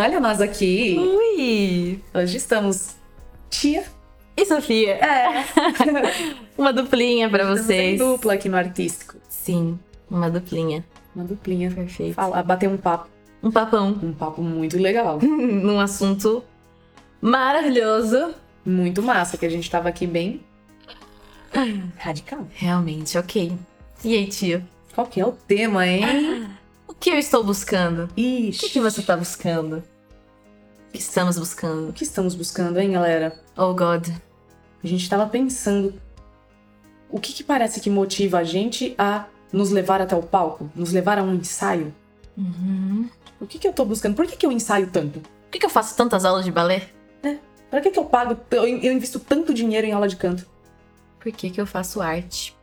Olha nós aqui. Ui! Hoje estamos tia. E Sofia? É. Uma duplinha em vocês. dupla aqui no artístico. Sim, uma duplinha. Uma duplinha. Perfeito. Falar, bater um papo. Um papão Um papo muito legal. num assunto maravilhoso. muito massa, que a gente tava aqui bem radical. Realmente, ok. E aí, tio? Qual que é o tema, hein? O que eu estou buscando? O Ixi. que, que você está buscando? O que estamos buscando? O que estamos buscando, hein, galera? Oh, God. A gente tava pensando. O que que parece que motiva a gente a nos levar até o palco? Nos levar a um ensaio? Uhum. O que que eu tô buscando? Por que que eu ensaio tanto? Por que, que eu faço tantas aulas de balé? Pra que que eu pago? Eu eu invisto tanto dinheiro em aula de canto? Por que, que eu faço arte?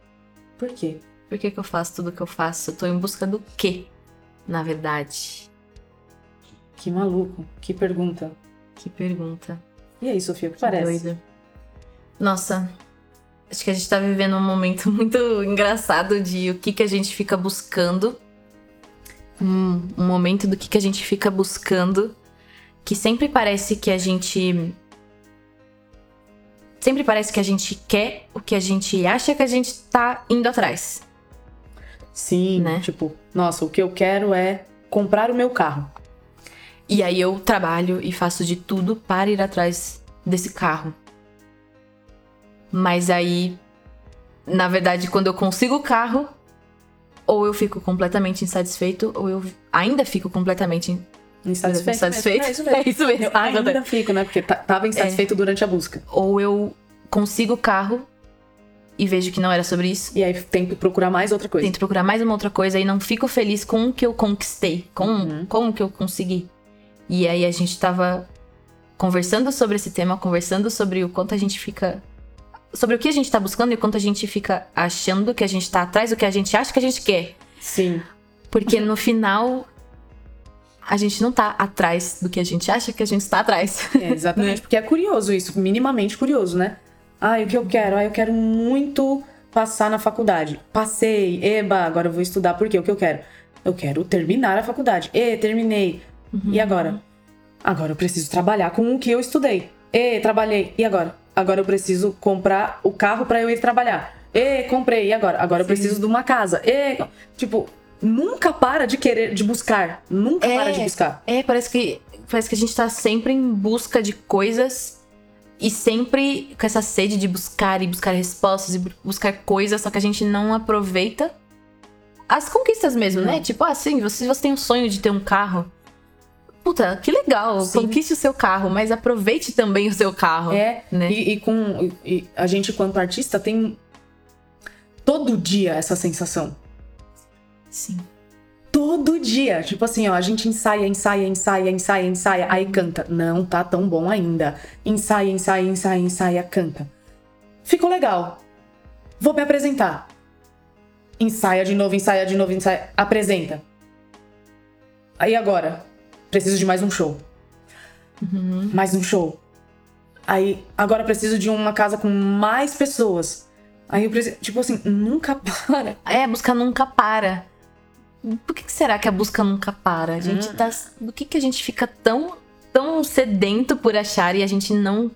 Por quê? Por que, que eu faço tudo que eu faço? Eu tô em busca do quê? Na verdade. Que maluco. Que pergunta. Que pergunta. E aí, Sofia, o que Que parece? doida. Nossa, acho que a gente tá vivendo um momento muito engraçado de o que, que a gente fica buscando. Um, um momento do que, que a gente fica buscando. Que sempre parece que a gente. Sempre parece que a gente quer o que a gente acha que a gente tá indo atrás. Sim, Né? tipo, nossa, o que eu quero é comprar o meu carro. E aí eu trabalho e faço de tudo para ir atrás desse carro. Mas aí, na verdade, quando eu consigo o carro, ou eu fico completamente insatisfeito, ou eu ainda fico completamente Insatisfeito. insatisfeito. É isso mesmo. É isso mesmo. Eu ainda fico, né? Porque ta- tava insatisfeito durante a busca. Ou eu consigo o carro e vejo que não era sobre isso. E aí tento procurar mais outra coisa. Tento procurar mais uma outra coisa e não fico feliz com o que eu conquistei, com, Uhum. com o que eu consegui. E aí a gente tava conversando sobre esse tema, conversando sobre o quanto a gente fica. Sobre o que a gente tá buscando e o quanto a gente fica achando que a gente tá atrás do que a gente acha que a gente quer. Sim. Porque no final. A gente não tá atrás do que a gente acha que a gente tá atrás. É, exatamente. Porque é curioso isso, minimamente curioso, né? Ah, o que eu quero? Ah, eu quero muito passar na faculdade. Passei, eba, agora eu vou estudar. Por quê? O que eu quero? Eu quero terminar a faculdade. E, terminei. E agora? Agora eu preciso trabalhar com o que eu estudei. E, trabalhei. E agora? Agora eu preciso comprar o carro pra eu ir trabalhar. E, comprei. E agora? Agora eu preciso de uma casa. E, tipo, nunca para de querer, de buscar. Nunca É. para de buscar. É, parece que, parece que a gente tá sempre em busca de coisas e sempre com essa sede de buscar e buscar respostas e bu- buscar coisas, só que a gente não aproveita as conquistas mesmo, né? Não. Tipo, ah, sim, você, tem um sonho de ter um carro. Puta, que legal, Sim. conquiste o seu carro, mas aproveite também o seu carro. É, né? e, e com e a gente, quanto artista, tem todo dia essa sensação. Sim. Todo dia. Tipo assim, ó, a gente ensaia, ensaia, ensaia, ensaia, ensaia, aí canta. Não tá tão bom ainda. Ensaia, ensaia, ensaia, ensaia, canta. Ficou legal. Vou me apresentar. Ensaia de novo, ensaia de novo, ensaia. Apresenta. Aí agora, preciso de mais um show. Mais um show. Aí, agora preciso de uma casa com mais pessoas. Aí eu preciso. Tipo assim, nunca para. É, a busca nunca para. Por que, será que a busca nunca para? A gente Hum. tá. Do que, que a gente fica tão, tão sedento por achar e a gente não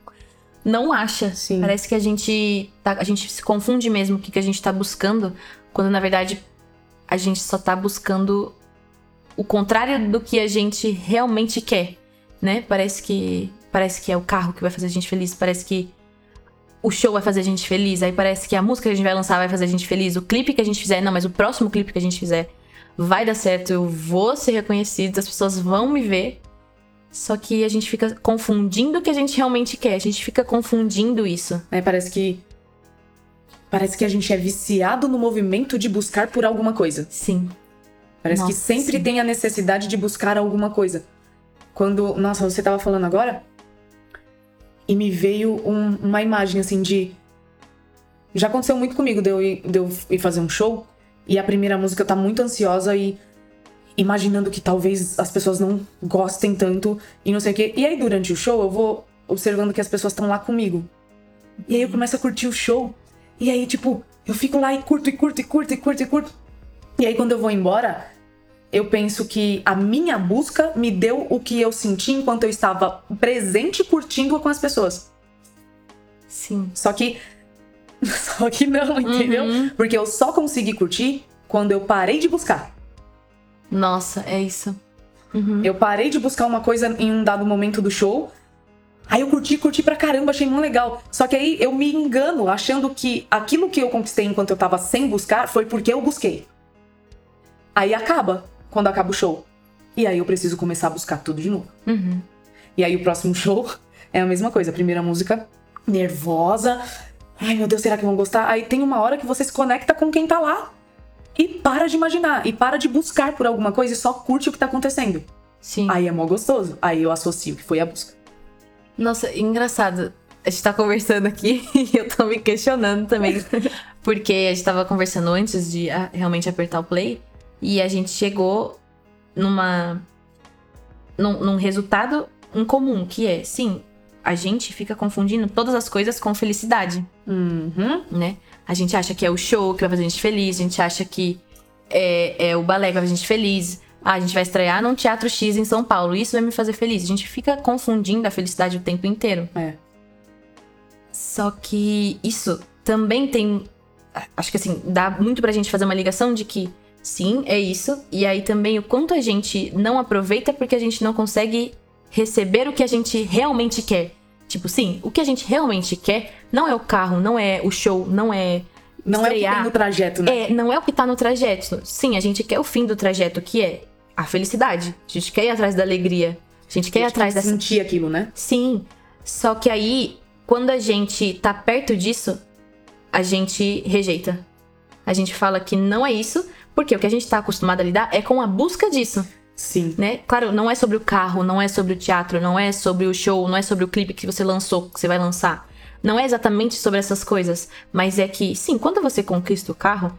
não acha? Sim. Parece que a gente tá, a gente se confunde mesmo o que, que a gente tá buscando, quando na verdade a gente só tá buscando o contrário do que a gente realmente quer, né? Parece que parece que é o carro que vai fazer a gente feliz, parece que o show vai fazer a gente feliz, aí parece que a música que a gente vai lançar vai fazer a gente feliz, o clipe que a gente fizer, não, mas o próximo clipe que a gente fizer vai dar certo, eu vou ser reconhecido, as pessoas vão me ver. Só que a gente fica confundindo o que a gente realmente quer, a gente fica confundindo isso. né? Parece que. Parece que a gente é viciado no movimento de buscar por alguma coisa. Sim. Parece que Nossa, sempre sim. tem a necessidade de buscar alguma coisa. Quando. Nossa, você tava falando agora. E me veio um- uma imagem assim de. Já aconteceu muito comigo de eu, ir, de eu ir fazer um show e a primeira música tá muito ansiosa e imaginando que talvez as pessoas não gostem tanto e não sei o quê. E aí durante o show eu vou observando que as pessoas estão lá comigo. E aí eu começo a curtir o show. E aí, tipo, eu fico lá e curto, e curto, e curto, e curto, e curto. E aí, quando eu vou embora, eu penso que a minha busca me deu o que eu senti enquanto eu estava presente curtindo com as pessoas. Sim. Só que. Só que não, entendeu? Uhum. Porque eu só consegui curtir quando eu parei de buscar. Nossa, é isso. Uhum. Eu parei de buscar uma coisa em um dado momento do show. Aí eu curti, curti pra caramba, achei muito legal. Só que aí eu me engano achando que aquilo que eu conquistei enquanto eu tava sem buscar foi porque eu busquei. Aí acaba, quando acaba o show. E aí eu preciso começar a buscar tudo de novo. Uhum. E aí o próximo show é a mesma coisa. A primeira música, nervosa. Ai meu Deus, será que vão gostar? Aí tem uma hora que você se conecta com quem tá lá. E para de imaginar. E para de buscar por alguma coisa e só curte o que tá acontecendo. Sim. Aí é mó gostoso. Aí eu associo que foi a busca. Nossa, engraçado. A gente tá conversando aqui e eu tô me questionando também. Porque a gente tava conversando antes de ah, realmente apertar o play. E a gente chegou numa. num, num resultado em comum, que é, sim, a gente fica confundindo todas as coisas com felicidade, Uhum. né? A gente acha que é o show que vai fazer a gente feliz, a gente acha que é, é o balé que vai fazer a gente feliz. Ah, a gente vai estrear num teatro X em São Paulo, isso vai me fazer feliz. A gente fica confundindo a felicidade o tempo inteiro. É. Só que isso também tem. Acho que assim, dá muito pra gente fazer uma ligação de que sim, é isso. E aí também o quanto a gente não aproveita porque a gente não consegue receber o que a gente realmente quer. Tipo, sim, o que a gente realmente quer não é o carro, não é o show, não é. Não é o que estrear. tem no trajeto, né? É, não é o que tá no trajeto. Sim, a gente quer o fim do trajeto, que é a felicidade. A gente quer ir atrás da alegria. A gente quer ir A gente atrás tem que dessa sentir aquilo, né? Sim. Só que aí, quando a gente tá perto disso, a gente rejeita. A gente fala que não é isso, porque o que a gente tá acostumado a lidar é com a busca disso, Sim. né? Claro, não é sobre o carro, não é sobre o teatro, não é sobre o show, não é sobre o clipe que você lançou, que você vai lançar. Não é exatamente sobre essas coisas, mas é que, sim, quando você conquista o carro,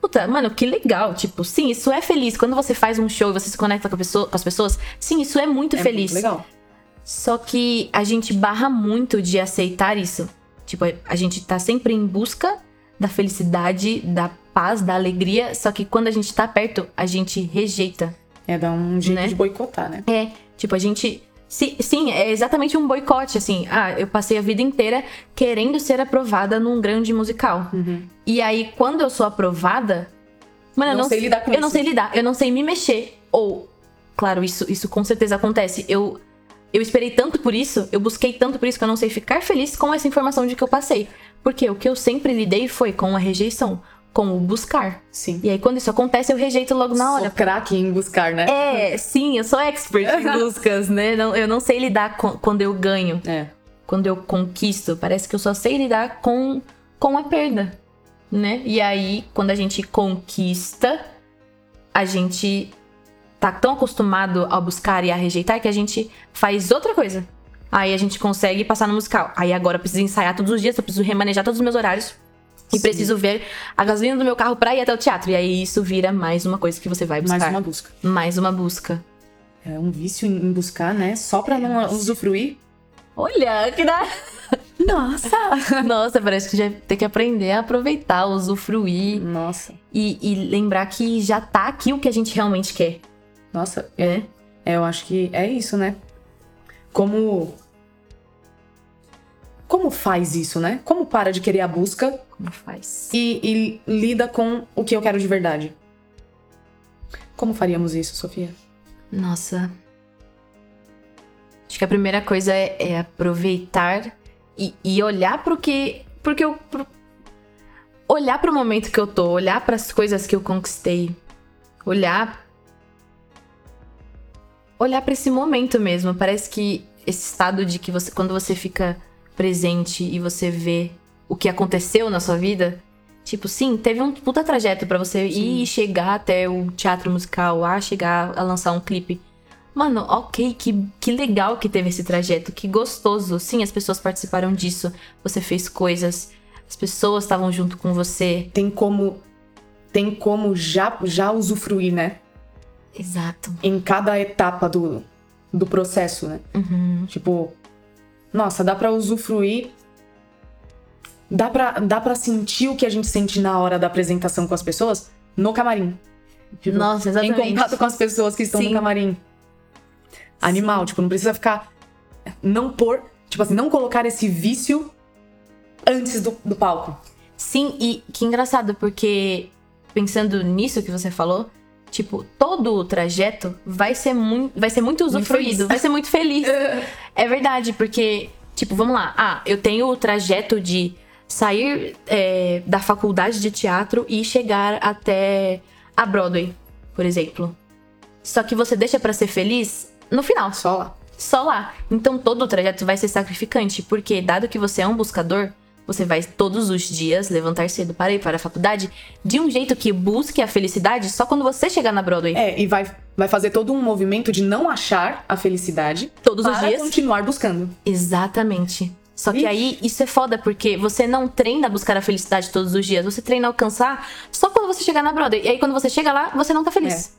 Puta, mano, que legal. Tipo, sim, isso é feliz. Quando você faz um show e você se conecta com, pessoa- com as pessoas, sim, isso é muito É feliz. muito legal. Só que a gente barra muito de aceitar isso. Tipo, a gente tá sempre em busca da felicidade, da paz, da alegria. Só que quando a gente tá perto, a gente rejeita. É dar um jeito Né? de boicotar, né? É, tipo, a gente. si- sim, é exatamente um boicote, assim. Ah, eu passei a vida inteira querendo ser aprovada num grande musical. E aí, quando eu sou aprovada. Mano, eu Não não sei lidar com Eu não isso. sei lidar, eu não sei me mexer. Ou, claro, isso, isso com certeza acontece. Eu, eu esperei tanto por isso, eu busquei tanto por isso que eu não sei ficar feliz com essa informação de que eu passei. Porque o que eu sempre lidei foi com a rejeição, com o buscar. Sim. E aí, quando isso acontece, eu rejeito logo na hora. Sou craque em buscar, né? É, sim, eu sou expert em buscas, né? Não- eu não sei lidar com, quando eu ganho, É. quando eu conquisto. Parece que eu só sei lidar com, com a perda, né? E aí, quando a gente conquista, a gente tá tão acostumado a buscar e a rejeitar que a gente faz outra coisa. Aí a gente consegue passar no musical. Aí agora eu preciso ensaiar todos os dias, eu preciso remanejar todos os meus horários. E Sim. preciso ver a gasolina do meu carro pra ir até o teatro. E aí isso vira mais uma coisa que você vai buscar. Mais uma busca. Mais uma busca. É um vício em em buscar, né? Só pra não usufruir. Olha, que da... Nossa! Nossa, parece que já tem que aprender a aproveitar, usufruir Nossa. e, e lembrar que já tá aqui o que a gente realmente quer. Nossa, É. É, eu acho que é isso, né? Como. Como faz isso, né? Como para de querer a busca Como faz? e, e lida com o que eu quero de verdade? Como faríamos isso, Sofia? Nossa. Acho que a primeira coisa é, é aproveitar e, e olhar pro que. Porque eu. pro- olhar pro momento que eu tô, olhar pras coisas que eu conquistei. Olhar. Olhar pra esse momento mesmo. Parece que esse estado de que você. Quando você fica presente e você vê o que aconteceu na sua vida. Tipo, sim, teve um puta trajeto pra você ir e chegar até o teatro musical, a chegar a lançar um clipe. Mano, ok, que, que legal que teve esse trajeto, que gostoso. Sim, as pessoas participaram disso, você fez coisas, as pessoas estavam junto com você. Tem como. Tem como já, já usufruir, né? Exato. Em cada etapa do, do processo, né? Uhum. Tipo, nossa, dá pra usufruir dá pra, dá pra sentir o que a gente sente na hora da apresentação com as pessoas no camarim. Tipo, Nossa, exatamente. Em contato com as pessoas que estão Sim. no camarim. Animal, tipo, não precisa ficar. Não pôr. Tipo assim, não colocar esse vício antes do, do palco. Sim, e que engraçado, porque pensando nisso que você falou, tipo, todo o trajeto vai ser muito, vai ser muito usufruído, vai ser muito feliz. é verdade, porque, tipo, vamos lá. Ah, eu tenho o trajeto de sair é, da faculdade de teatro e chegar até a Broadway, por exemplo. Só que você deixa pra ser feliz no final, Só lá. só lá. Então todo o trajeto vai ser sacrificante, porque dado que você é um buscador, você vai todos os dias levantar cedo para ir para a faculdade de um jeito que busque a felicidade só quando você chegar na Broadway. É, e vai, vai fazer todo um movimento de não achar a felicidade Todos os para dias. continuar buscando. Exatamente. Só que Ixi. aí isso é foda, porque você não treina a buscar a felicidade todos os dias. Você treina a alcançar só quando você chegar na Broadway. E aí quando você chega lá, você não tá feliz.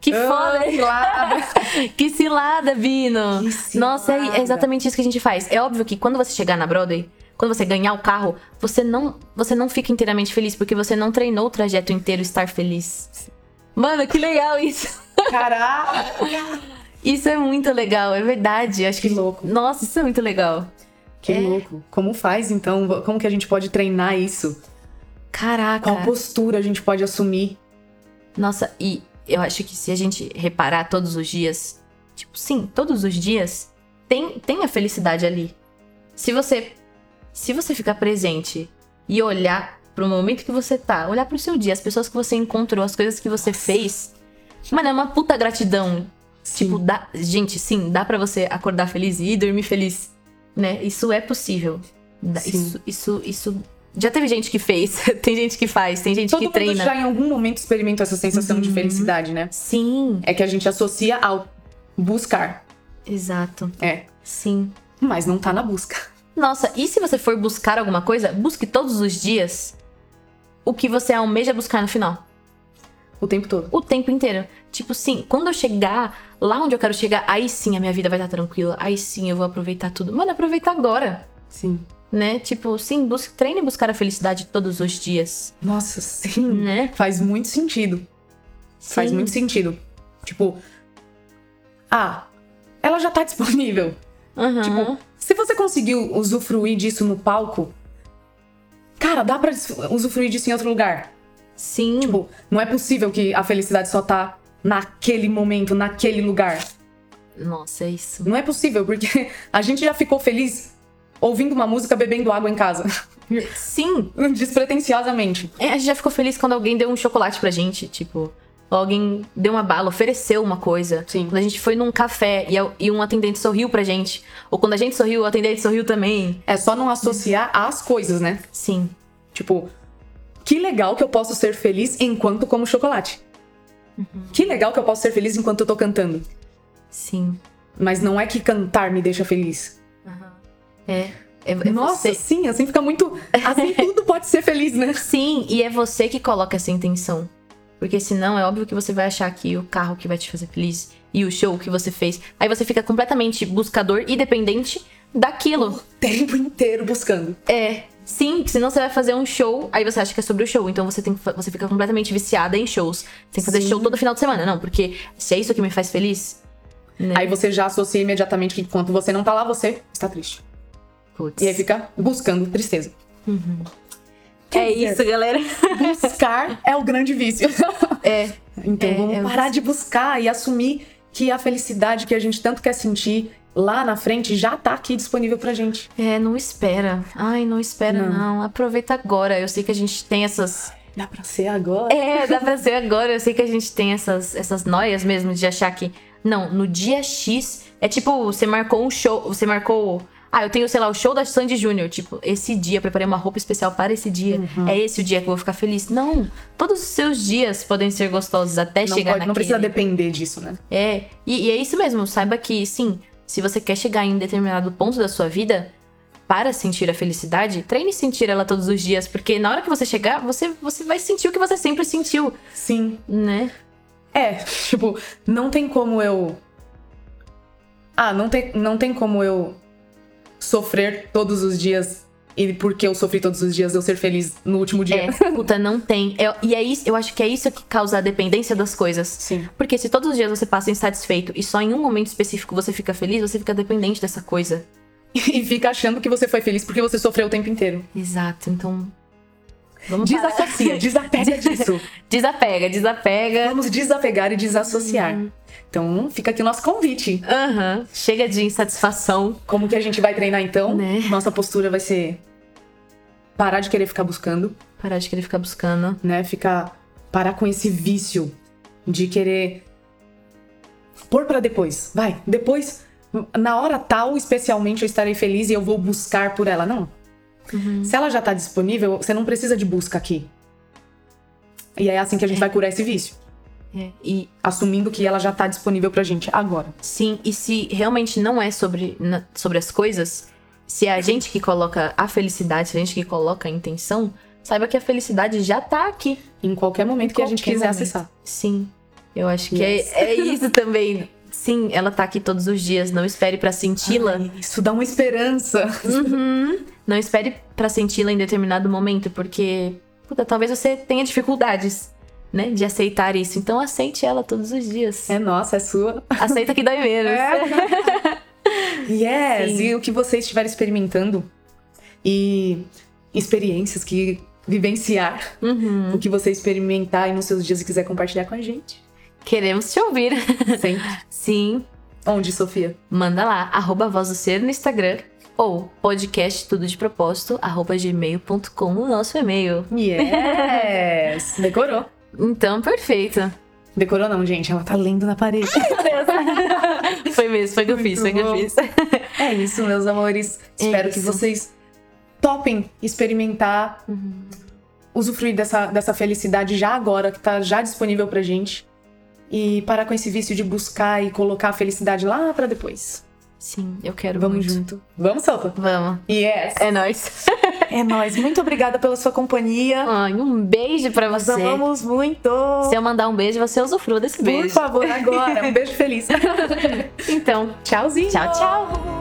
Que foda! Ah, cilada. Que cilada, Bino! Que cilada. Nossa, é, é exatamente isso que a gente faz. É óbvio que quando você chegar na Broadway, quando você ganhar o carro, você não, você não fica inteiramente feliz, porque você não treinou o trajeto inteiro estar feliz. Mano, que legal isso! Caraca! Isso é muito legal, é verdade. Acho que, Que louco. Nossa, isso é muito legal. Que É. louco. Como faz, então? Como que a gente pode treinar isso? Caraca. Qual postura a gente pode assumir? Nossa, e eu acho que se a gente reparar todos os dias, tipo, sim, todos os dias, tem, tem a felicidade ali. Se você se você ficar presente e olhar pro momento que você tá, olhar pro seu dia, as pessoas que você encontrou, as coisas que você fez, mano, é uma puta gratidão. Tipo, dá, gente, sim, dá pra você acordar feliz e ir dormir feliz, né? Isso é possível. Sim. Isso, isso, isso. Já teve gente que fez, tem gente que faz, tem gente Todo que mundo treina. já em algum momento experimentou essa sensação de Uhum. felicidade, né? Sim, É que a gente associa ao buscar. exato. É. Sim. Mas não tá na busca. Nossa, e se você for buscar alguma coisa, busque todos os dias o que você almeja buscar no final. O tempo todo. O tempo inteiro. Tipo, sim, quando eu chegar lá onde eu quero chegar, aí sim a minha vida vai estar tranquila. Aí sim eu vou aproveitar tudo. Mano, aproveita agora. Sim. Né? Tipo, sim, busque, treine buscar a felicidade todos os dias. Nossa, sim. Né? Faz muito sentido. Faz Sim. muito sentido. Tipo, ah, ela já tá disponível. Aham. Tipo, se você conseguiu usufruir disso no palco, cara, dá pra usufruir disso em outro lugar. Sim. Tipo, não é possível que a felicidade só tá naquele momento, naquele lugar. Nossa, é isso. Não é possível, porque a gente já ficou feliz ouvindo uma música, bebendo água em casa. Sim. Despretensiosamente. É, a gente já ficou feliz quando alguém deu um chocolate pra gente, tipo. Alguém deu uma bala, ofereceu uma coisa. Sim. Quando a gente foi num café e, e um atendente sorriu pra gente. Ou quando a gente sorriu, o atendente sorriu também. É só não associar às coisas, né? Sim. Tipo, que legal que eu posso ser feliz enquanto como chocolate. Que legal que eu posso ser feliz enquanto eu tô cantando. Sim. Mas não é que cantar me deixa feliz. É. É, é Nossa, você. sim, assim fica muito. Assim tudo pode ser feliz, né? Sim, e é você que coloca essa intenção. Porque senão é óbvio que você vai achar que o carro que vai te fazer feliz e o show que você fez. Aí você fica completamente buscador e dependente daquilo. Tempo inteiro buscando. É. Sim, que senão você vai fazer um show, aí você acha que é sobre o show. Então você tem você fica completamente viciada em shows. Você tem que fazer Sim. show todo final de semana. Não, porque se é isso que me faz feliz. Né? Aí você já associa imediatamente que enquanto você não tá lá, você está triste. Putz. E aí fica buscando tristeza. É isso, galera. Buscar é o grande vício. É. Então É, vamos é o parar de buscar e assumir que a felicidade que a gente tanto quer sentir lá na frente já tá aqui disponível pra gente. É, não espera. Ai, não espera, Não. não. Aproveita agora. Eu sei que a gente tem essas. Dá pra ser agora? É, dá pra ser agora. Eu sei que a gente tem essas, essas noias mesmo de achar que. Não, no dia X. É tipo, você marcou um show. Você marcou. Ah, eu tenho, sei lá, o show da Sandy Júnior. Tipo, esse dia, preparei uma roupa especial para esse dia. Uhum. É esse o dia que eu vou ficar feliz. Não. Todos os seus dias podem ser gostosos até Não, chegar pode- naquele. não precisa depender disso, né? É, e, e é isso mesmo. Saiba que, sim, se você quer chegar em um determinado ponto da sua vida, para sentir a felicidade, treine sentir ela todos os dias, porque na hora que você chegar, você, você vai sentir o que você sempre sentiu, Sim. né? É, tipo, não tem como eu. Ah, não tem, não tem como eu sofrer todos os dias e porque eu sofri todos os dias eu ser feliz no último dia. É, puta, não tem. Eu- e é isso, eu acho que é isso que causa a dependência das coisas. Sim. Porque se todos os dias você passa insatisfeito e só em um momento específico você fica feliz, você fica dependente dessa coisa. E fica achando que você foi feliz porque você sofreu o tempo inteiro. Exato, então. Vamos parar. Desassocia, desapega disso. Desapega, desapega. Vamos desapegar e desassociar. Então, fica aqui o nosso convite. Aham. Chega de insatisfação. Como que a gente vai treinar então? Né? Nossa postura vai ser parar de querer ficar buscando, Parar de querer ficar buscando. né? Ficar parar com esse vício de querer pôr pra depois. Vai, depois na hora tal, especialmente eu estarei feliz e eu vou buscar por ela, não. Se ela já tá disponível, você não precisa de busca aqui. E é assim que a gente vai curar esse vício, É, E assumindo que ela já tá disponível pra gente agora. sim, e se realmente não é sobre, na- sobre as coisas, se é a gente que coloca a felicidade, se é a gente que coloca a intenção, saiba que a felicidade já tá aqui. Em qualquer momento que a gente Qualquer quiser momento. acessar. Sim. Eu acho que Yes. é, é isso também. Sim, ela tá aqui todos os dias. Não espere pra senti-la. Isso dá uma esperança. Uhum. Não espere pra senti-la em determinado momento, porque puta, talvez você tenha dificuldades, né, de aceitar isso. Então aceite ela todos os dias. É nossa, é sua. Aceita que dói menos. Yes! Sim. E o que você estiver experimentando e experiências que vivenciar, Uhum. o que você experimentar aí nos seus dias e quiser compartilhar com a gente. Queremos te ouvir. Sempre. Sim, Onde, Sofia? manda lá, arroba voz do ser no Instagram ou podcast tudo de propósito, arroba gmail.com no nosso e-mail. Yes! Decorou. Então, perfeito. Decorou não, gente. Ela tá lendo na parede. Foi mesmo, foi que eu fiz, foi que eu fiz. É isso, meus amores. Espero que isso. vocês topem experimentar, usufruir dessa, dessa felicidade já agora, que tá já disponível pra gente. E parar com esse vício de buscar e colocar a felicidade lá pra depois. Sim, eu quero Vamos muito. junto. Vamos, Sofa? Vamos. Yes! É nóis. É nóis. Muito obrigada pela sua companhia. Ai, um beijo pra Nós você. amamos muito. Se eu mandar um beijo, você usufrua desse Por beijo. favor, agora. Um beijo feliz. Então, Tchauzinho. tchau, tchau.